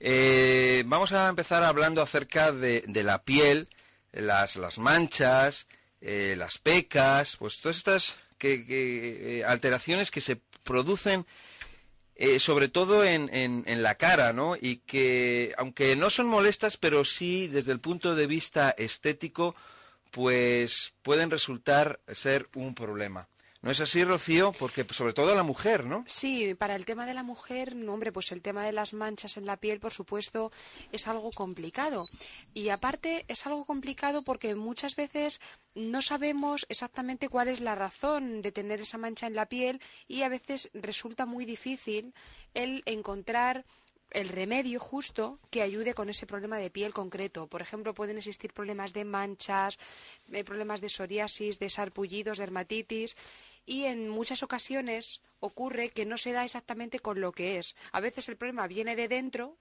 Eh, vamos a empezar hablando acerca de, la piel, las, las manchas, eh, las pecas, pues todas estas eh, alteraciones que se producen eh, sobre todo en, en, en, la cara, ¿no? Y que, aunque no son molestas, pero sí desde el punto de vista estético, pues pueden resultar ser un problema. ¿No es así, Rocío? Porque sobre todo la mujer, ¿no? Sí, para el tema de la mujer, hombre, pues el tema de las manchas en la piel, por supuesto, es algo complicado. Y aparte es algo complicado porque muchas veces no sabemos exactamente cuál es la razón de tener esa mancha en la piel y a veces resulta muy difícil el encontrar el remedio justo que ayude con ese problema de piel concreto. Por ejemplo, pueden existir problemas de manchas, eh, problemas de psoriasis, de sarpullidos, dermatitis y en muchas ocasiones ocurre que no se da exactamente con lo que es. A veces el problema viene de dentro,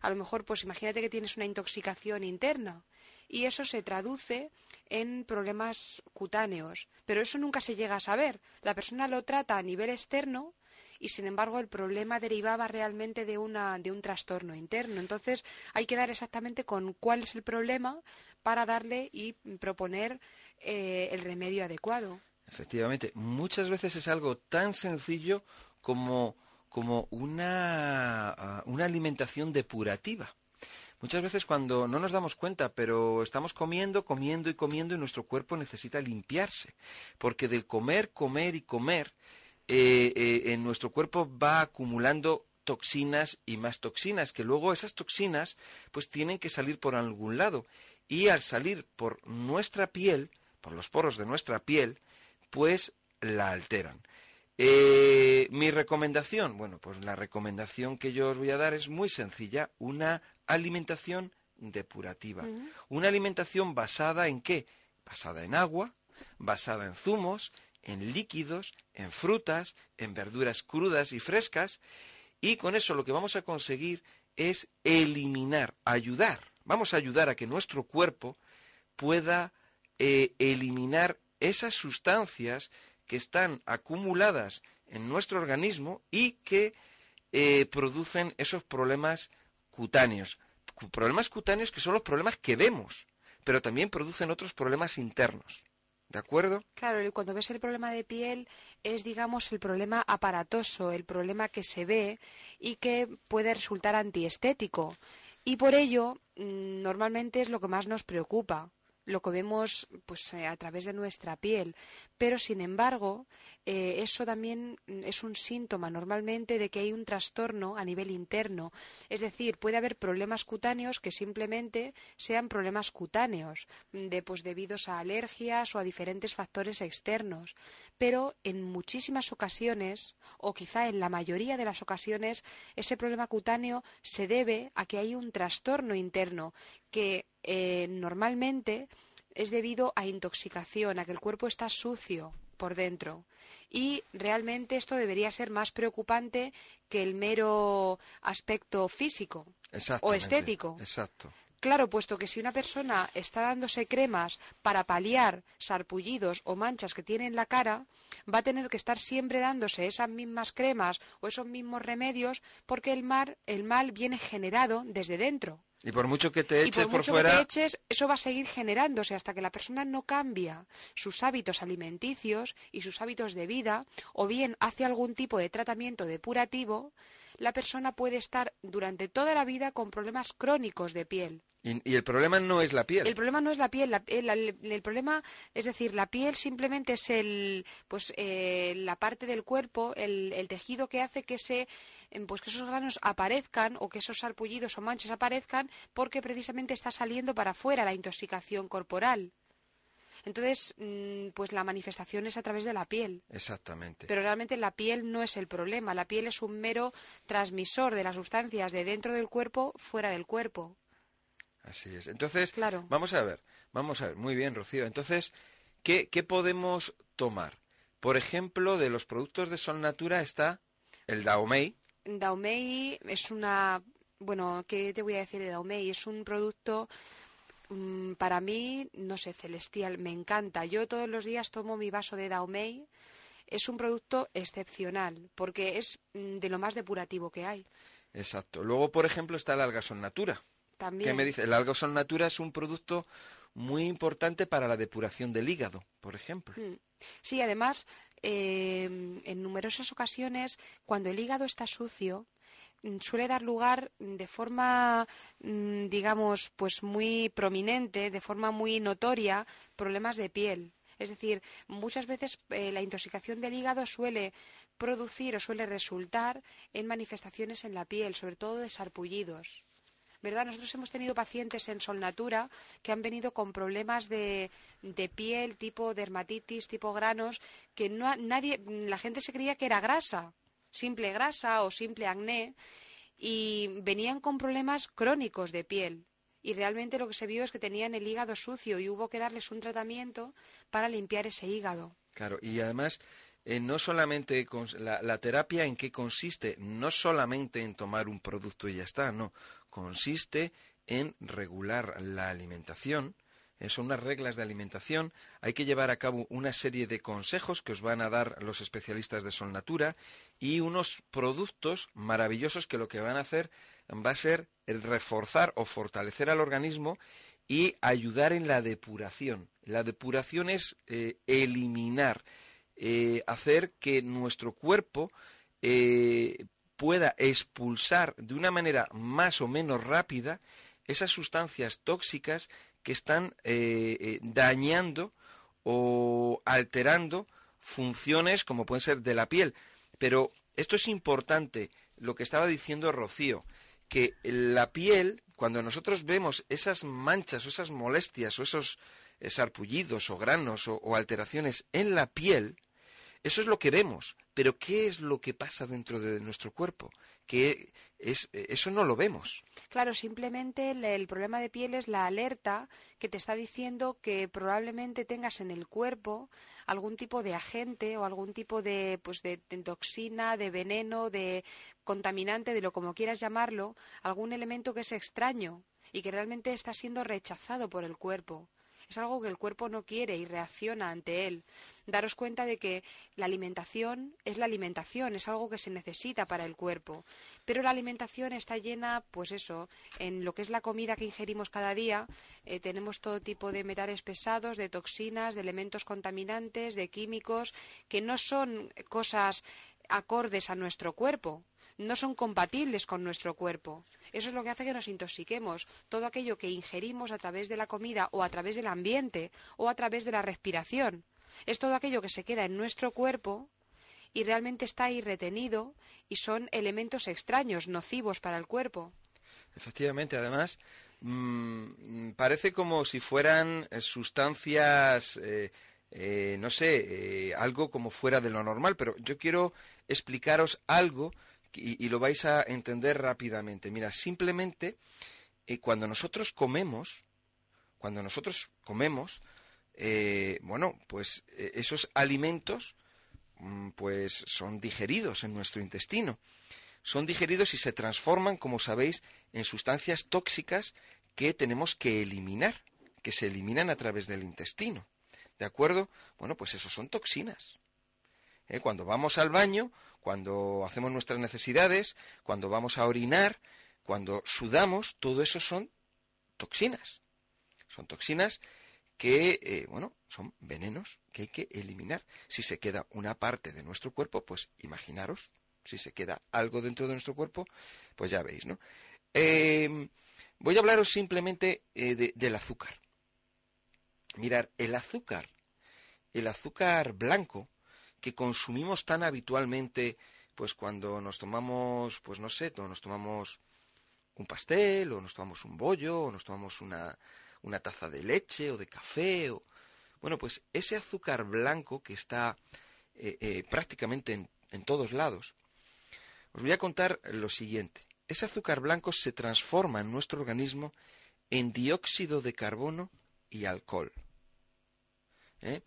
a lo mejor pues imagínate que tienes una intoxicación interna y eso se traduce en problemas cutáneos, pero eso nunca se llega a saber. La persona lo trata a nivel externo y sin embargo el problema derivaba realmente de, una, de un trastorno interno. Entonces hay que dar exactamente con cuál es el problema para darle y proponer eh, el remedio adecuado. Efectivamente, muchas veces es algo tan sencillo como, como una, una alimentación depurativa. Muchas veces cuando no nos damos cuenta, pero estamos comiendo, comiendo y comiendo y nuestro cuerpo necesita limpiarse. Porque del comer, comer y comer eh, eh, en nuestro cuerpo va acumulando toxinas y más toxinas, que luego esas toxinas pues tienen que salir por algún lado. Y al salir por nuestra piel, por los poros de nuestra piel, pues la alteran. Eh, mi recomendación, bueno, pues la recomendación que yo os voy a dar es muy sencilla, una alimentación depurativa. Uh -huh. Una alimentación basada en qué? Basada en agua, basada en zumos, en líquidos, en frutas, en verduras crudas y frescas, y con eso lo que vamos a conseguir es eliminar, ayudar, vamos a ayudar a que nuestro cuerpo pueda eh, eliminar esas sustancias que están acumuladas en nuestro organismo y que eh, producen esos problemas cutáneos. Problemas cutáneos que son los problemas que vemos, pero también producen otros problemas internos. ¿De acuerdo? Claro, cuando ves el problema de piel es, digamos, el problema aparatoso, el problema que se ve y que puede resultar antiestético. Y por ello, mm, normalmente es lo que más nos preocupa lo que vemos pues eh, a través de nuestra piel. Pero sin embargo eh, eso también es un síntoma normalmente de que hay un trastorno a nivel interno. Es decir puede haber problemas cutáneos que simplemente sean problemas cutáneos de pues debidos a alergias o a diferentes factores externos. Pero en muchísimas ocasiones o quizá en la mayoría de las ocasiones ese problema cutáneo se debe a que hay un trastorno interno que eh, normalmente es debido a intoxicación, a que el cuerpo está sucio por dentro. Y realmente esto debería ser más preocupante que el mero aspecto físico o estético. Exacto. Claro, puesto que si una persona está dándose cremas para paliar sarpullidos o manchas que tiene en la cara, va a tener que estar siempre dándose esas mismas cremas o esos mismos remedios porque el mal, el mal viene generado desde dentro. Y por mucho que te eches y por, mucho fuera. Que te eches, eso va a seguir generándose hasta que la persona no cambia sus hábitos alimenticios y sus hábitos de vida, o bien hace algún tipo de tratamiento depurativo, la persona puede estar durante toda la vida con problemas crónicos de piel. Y, y, el problema no es la piel. El problema no es la piel. La, el, el, el, problema, es decir, la piel simplemente es el, pues, eh, la parte del cuerpo, el, el, tejido que hace que, se, pues, que esos granos aparezcan o que esos sarpullidos o manchas aparezcan porque precisamente está saliendo para afuera la intoxicación corporal. Entonces, mm, pues la manifestación es a través de la piel. Exactamente. Pero realmente la piel no es el problema. La piel es un mero transmisor de las sustancias de dentro del cuerpo fuera del cuerpo. Así es. Entonces, Claro. vamos a ver, vamos a ver. Muy bien, Rocío. Entonces, ¿qué, qué podemos tomar? Por ejemplo, de los productos de Sol Natura está el Daomei, Daomei es una, bueno, ¿qué te voy a decir de Daomei? Es un producto para mí, no sé, celestial, me encanta. Yo todos los días tomo mi vaso de Daomei. Es un producto excepcional porque es mm, de lo más depurativo que hay. Exacto. Luego, por ejemplo, está el Algasol Natura. También. ¿Qué me dice? El Algasol Natura es un producto muy importante para la depuración del hígado, por ejemplo. Mm. Sí, además, eh, en numerosas ocasiones, cuando el hígado está sucio, mm, suele dar lugar de forma, mm, digamos, pues muy prominente, de forma muy notoria, problemas de piel. Es decir, muchas veces eh, la intoxicación del hígado suele producir o suele resultar en manifestaciones en la piel, sobre todo de sarpullidos. ¿verdad? Nosotros hemos tenido pacientes en Solnatura que han venido con problemas de, de piel, tipo dermatitis, tipo granos, que no nadie, la gente se creía que era grasa, simple grasa o simple acné, y venían con problemas crónicos de piel. Y realmente lo que se vio es que tenían el hígado sucio y hubo que darles un tratamiento para limpiar ese hígado. Claro, y además, eh, no solamente la, la terapia en qué consiste, no solamente en tomar un producto y ya está, no, consiste en regular la alimentación, son unas reglas de alimentación, hay que llevar a cabo una serie de consejos que os van a dar los especialistas de Sol Natura y unos productos maravillosos que lo que van a hacer va a ser reforzar o fortalecer al organismo y ayudar en la depuración. La depuración es eh, eliminar, eh, hacer que nuestro cuerpo eh, pueda expulsar de una manera más o menos rápida esas sustancias tóxicas que están eh, eh, dañando o alterando funciones como pueden ser de la piel. Pero esto es importante, lo que estaba diciendo Rocío, que la piel, cuando nosotros vemos esas manchas o esas molestias o esos eh, sarpullidos o granos o, o alteraciones en la piel, eso es lo que vemos. Pero ¿qué es lo que pasa dentro de nuestro cuerpo? Que es, eso no lo vemos. Claro, simplemente el, el problema de piel es la alerta que te está diciendo que probablemente tengas en el cuerpo algún tipo de agente o algún tipo de, pues de, de toxina, de veneno, de contaminante, de lo como quieras llamarlo, algún elemento que es extraño y que realmente está siendo rechazado por el cuerpo. Es algo que el cuerpo no quiere y reacciona ante él. Daros cuenta de que la alimentación es la alimentación, es algo que se necesita para el cuerpo. Pero la alimentación está llena, pues eso, en lo que es la comida que ingerimos cada día, eh, tenemos todo tipo de metales pesados, de toxinas, de elementos contaminantes, de químicos, que no son cosas acordes a nuestro cuerpo no son compatibles con nuestro cuerpo. Eso es lo que hace que nos intoxiquemos. Todo aquello que ingerimos a través de la comida o a través del ambiente o a través de la respiración. Es todo aquello que se queda en nuestro cuerpo y realmente está ahí retenido y son elementos extraños, nocivos para el cuerpo. Efectivamente, además, mm, parece como si fueran eh, sustancias, eh, eh, no sé, algo como fuera de lo normal, pero yo quiero explicaros algo y, lo vais a entender rápidamente. Mira, simplemente eh, cuando nosotros comemos, cuando nosotros comemos, eh, bueno, pues eh, esos alimentos mm, pues son digeridos en nuestro intestino. Son digeridos y se transforman, como sabéis, en sustancias tóxicas que tenemos que eliminar, que se eliminan a través del intestino. ¿De acuerdo? Bueno, pues eso son toxinas. ¿Eh? Cuando vamos al baño, cuando hacemos nuestras necesidades, cuando vamos a orinar, cuando sudamos, todo eso son toxinas. Son toxinas que, eh, bueno, son venenos que hay que eliminar. Si se queda una parte de nuestro cuerpo, pues imaginaros, si se queda algo dentro de nuestro cuerpo, pues ya veis, ¿no? Eh, voy a hablaros simplemente eh, de- del azúcar. Mirar, el azúcar, el azúcar blanco que consumimos tan habitualmente, pues cuando nos tomamos, pues no sé, nos tomamos un pastel, o nos tomamos un bollo, o nos tomamos una, una taza de leche o de café, o Bueno, pues ese azúcar blanco que está eh, eh, prácticamente en, en todos lados, os voy a contar lo siguiente. Ese azúcar blanco se transforma en nuestro organismo en dióxido de carbono y alcohol. ¿Eh?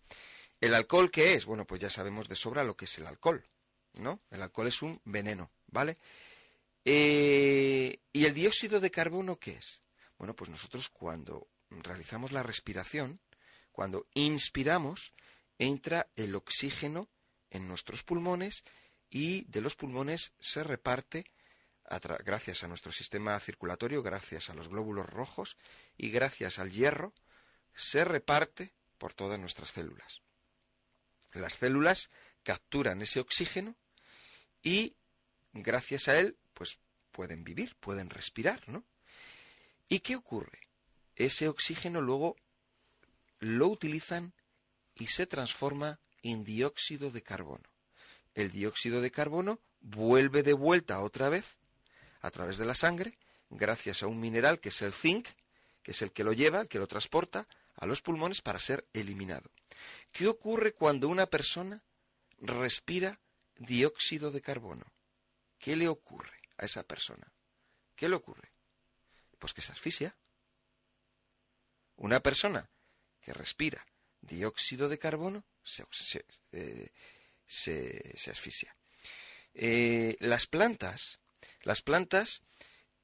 ¿El alcohol qué es? Bueno, pues ya sabemos de sobra lo que es el alcohol, ¿no? El alcohol es un veneno, ¿vale? Eh, ¿Y el dióxido de carbono qué es? Bueno, pues nosotros cuando realizamos la respiración, cuando inspiramos, entra el oxígeno en nuestros pulmones y de los pulmones se reparte gracias a nuestro sistema circulatorio, gracias a los glóbulos rojos y gracias al hierro, se reparte por todas nuestras células. Las células capturan ese oxígeno y gracias a él, pues pueden vivir, pueden respirar, ¿no? ¿Y qué ocurre? Ese oxígeno luego lo utilizan y se transforma en dióxido de carbono. El dióxido de carbono vuelve de vuelta otra vez a través de la sangre, gracias a un mineral que es el zinc, que es el que lo lleva, el que lo transporta a los pulmones para ser eliminado. ¿Qué ocurre cuando una persona respira dióxido de carbono? ¿Qué le ocurre a esa persona? ¿Qué le ocurre? Pues que se asfixia. Una persona que respira dióxido de carbono se, eh, asfixia. Eh, las plantas las plantas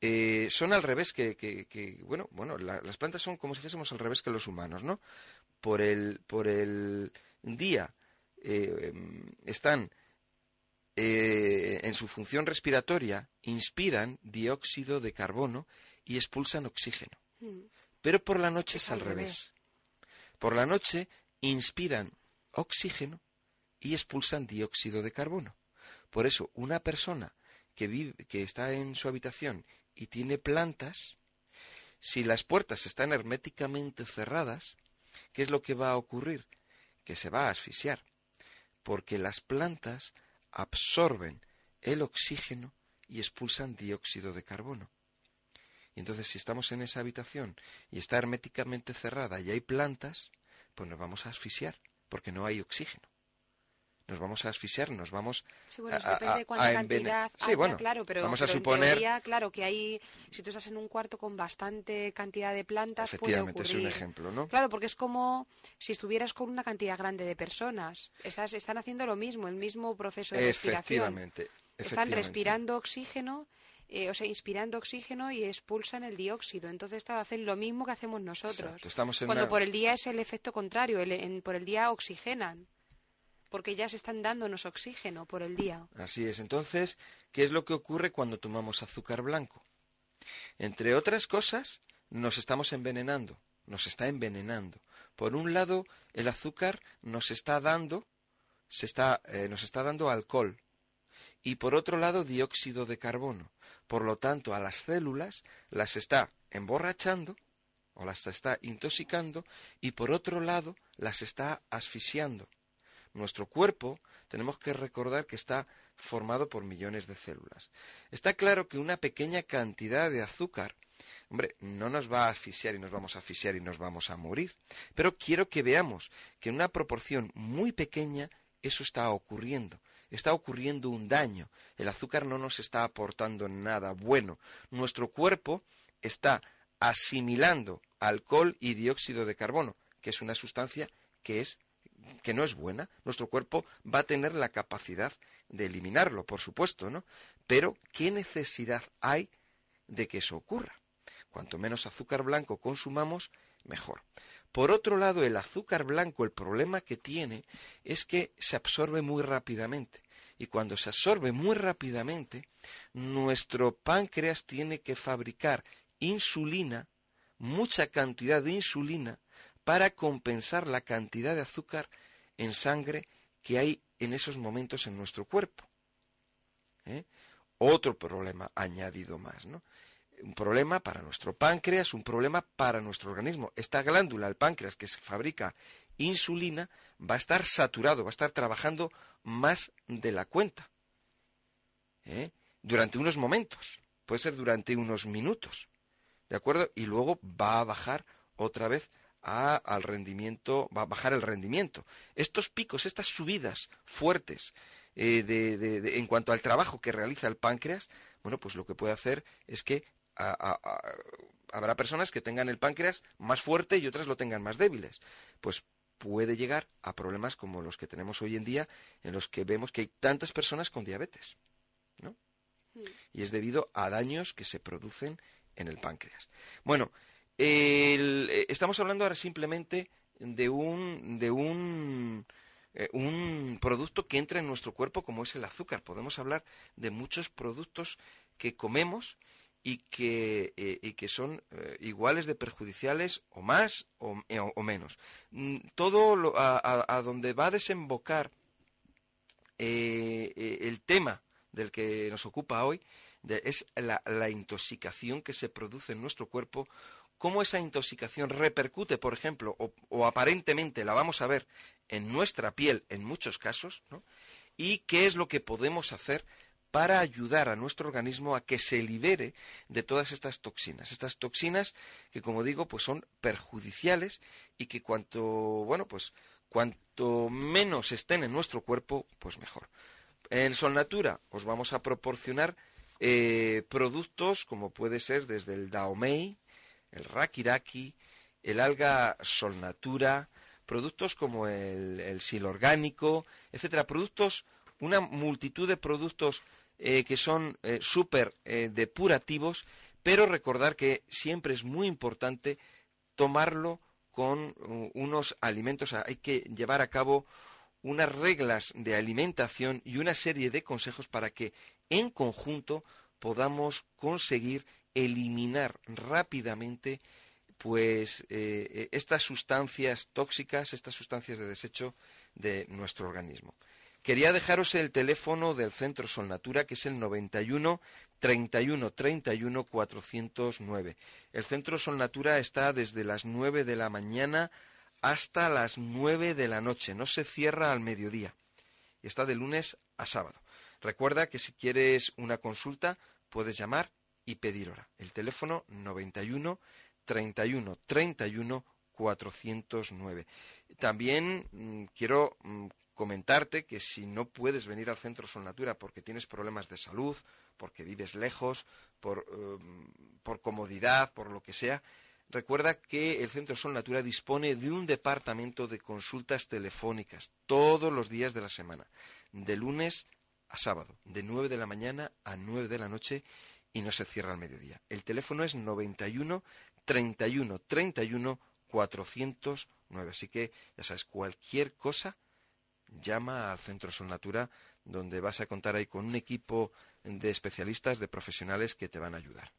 eh, son al revés que, bueno, bueno, las plantas son como si dijésemos al revés que los humanos, ¿no? Por el, por el día eh, están eh, en su función respiratoria, inspiran dióxido de carbono y expulsan oxígeno. Hmm. Pero por la noche es, al revés. Por la noche inspiran oxígeno y expulsan dióxido de carbono. Por eso, una persona que, vive, que está en su habitación y tiene plantas, si las puertas están herméticamente cerradas, ¿qué es lo que va a ocurrir? Que se va a asfixiar, porque las plantas absorben el oxígeno y expulsan dióxido de carbono. Y entonces si estamos en esa habitación y está herméticamente cerrada y hay plantas, pues nos vamos a asfixiar, porque no hay oxígeno nos vamos a asfixiar, nos vamos sí, bueno, a, depende de cuánta cantidad sí, bueno, claro, pero, vamos a suponer... claro, que hay, si tú estás en un cuarto con bastante cantidad de plantas, Efectivamente, es un ejemplo, ¿no? Claro, porque es como si estuvieras con una cantidad grande de personas. Estás, están haciendo lo mismo, el mismo proceso de respiración. Efectivamente. Están respirando oxígeno eh, o sea, inspirando oxígeno y expulsan el dióxido. Entonces, claro, hacen lo mismo que hacemos nosotros. Estamos Cuando por el día es el efecto contrario, por el día oxigenan porque ya se están dándonos oxígeno por el día. Así es. Entonces, ¿qué es lo que ocurre cuando tomamos azúcar blanco? Entre otras cosas, nos estamos envenenando, nos está envenenando. Por un lado, el azúcar nos está dando, se está, eh, nos está dando alcohol, y por otro lado, dióxido de carbono. Por lo tanto, a las células las está emborrachando o las está intoxicando, y por otro lado, las está asfixiando. Nuestro cuerpo tenemos que recordar que está formado por millones de células. Está claro que una pequeña cantidad de azúcar, hombre, no nos va a asfixiar y nos vamos a asfixiar y nos vamos a morir. Pero quiero que veamos que en una proporción muy pequeña eso está ocurriendo. Está ocurriendo un daño. El azúcar no nos está aportando nada bueno. Nuestro cuerpo está asimilando alcohol y dióxido de carbono, que es una sustancia que es que no es buena, nuestro cuerpo va a tener la capacidad de eliminarlo, por supuesto, ¿no? Pero ¿qué necesidad hay de que eso ocurra? Cuanto menos azúcar blanco consumamos, mejor. Por otro lado, el azúcar blanco, el problema que tiene es que se absorbe muy rápidamente. Y cuando se absorbe muy rápidamente, nuestro páncreas tiene que fabricar insulina, mucha cantidad de insulina, para compensar la cantidad de azúcar en sangre que hay en esos momentos en nuestro cuerpo. ¿eh? Otro problema añadido más, ¿no? Un problema para nuestro páncreas, un problema para nuestro organismo. Esta glándula, el páncreas, que se fabrica insulina, va a estar saturado, va a estar trabajando más de la cuenta. ¿eh? Durante unos momentos, puede ser durante unos minutos. ¿De acuerdo? Y luego va a bajar otra vez al rendimiento, va a bajar el rendimiento. Estos picos, estas subidas fuertes eh, de, en cuanto al trabajo que realiza el páncreas, bueno, pues lo que puede hacer es que habrá personas que tengan el páncreas más fuerte y otras lo tengan más débiles. Pues puede llegar a problemas como los que tenemos hoy en día, en los que vemos que hay tantas personas con diabetes, ¿no? Hmm. Y es debido a daños que se producen en el páncreas. Bueno, eh, estamos hablando ahora simplemente de un, de un, eh, un producto que entra en nuestro cuerpo como es el azúcar. Podemos hablar de muchos productos que comemos y que, eh, y que son iguales de perjudiciales o más o, menos. Mm, todo a, donde va a desembocar el tema del que nos ocupa hoy es la, la, intoxicación que se produce en nuestro cuerpo, cómo esa intoxicación repercute, por ejemplo, o, aparentemente la vamos a ver en nuestra piel en muchos casos, ¿no? y qué es lo que podemos hacer para ayudar a nuestro organismo a que se libere de todas estas toxinas. Estas toxinas que, como digo, pues son perjudiciales y que cuanto, bueno, pues cuanto menos estén en nuestro cuerpo, pues mejor. En Sol Natura os vamos a proporcionar eh, productos como puede ser desde el Daomei, el Rakiraki, el alga Solnatura, productos como el, el sil orgánico, etcétera, productos, una multitud de productos eh, que son eh, súper depurativos, pero recordar que siempre es muy importante tomarlo con uh, unos alimentos, hay que llevar a cabo unas reglas de alimentación y una serie de consejos para que en conjunto podamos conseguir eliminar rápidamente pues eh, estas sustancias tóxicas, estas sustancias de desecho de nuestro organismo. Quería dejaros el teléfono del Centro Solnatura, que es el 91 31 31 409. El Centro Solnatura está desde las 9 de la mañana hasta las 9 de la noche. No se cierra al mediodía. Y está de lunes a sábado. Recuerda que si quieres una consulta puedes llamar y pedir hora. El teléfono 91 31 31 409. También mm, quiero mm, comentarte que si no puedes venir al Centro Sol Natura porque tienes problemas de salud, porque vives lejos, por, em, por comodidad, por lo que sea, recuerda que el Centro Sol Natura dispone de un departamento de consultas telefónicas todos los días de la semana, de lunes a sábado, de 9 de la mañana a 9 de la noche y no se cierra al mediodía. El teléfono es 91 31 31 409. Así que, ya sabes, cualquier cosa, llama al Centro Sol Natura, donde vas a contar ahí con un equipo de especialistas, de profesionales que te van a ayudar.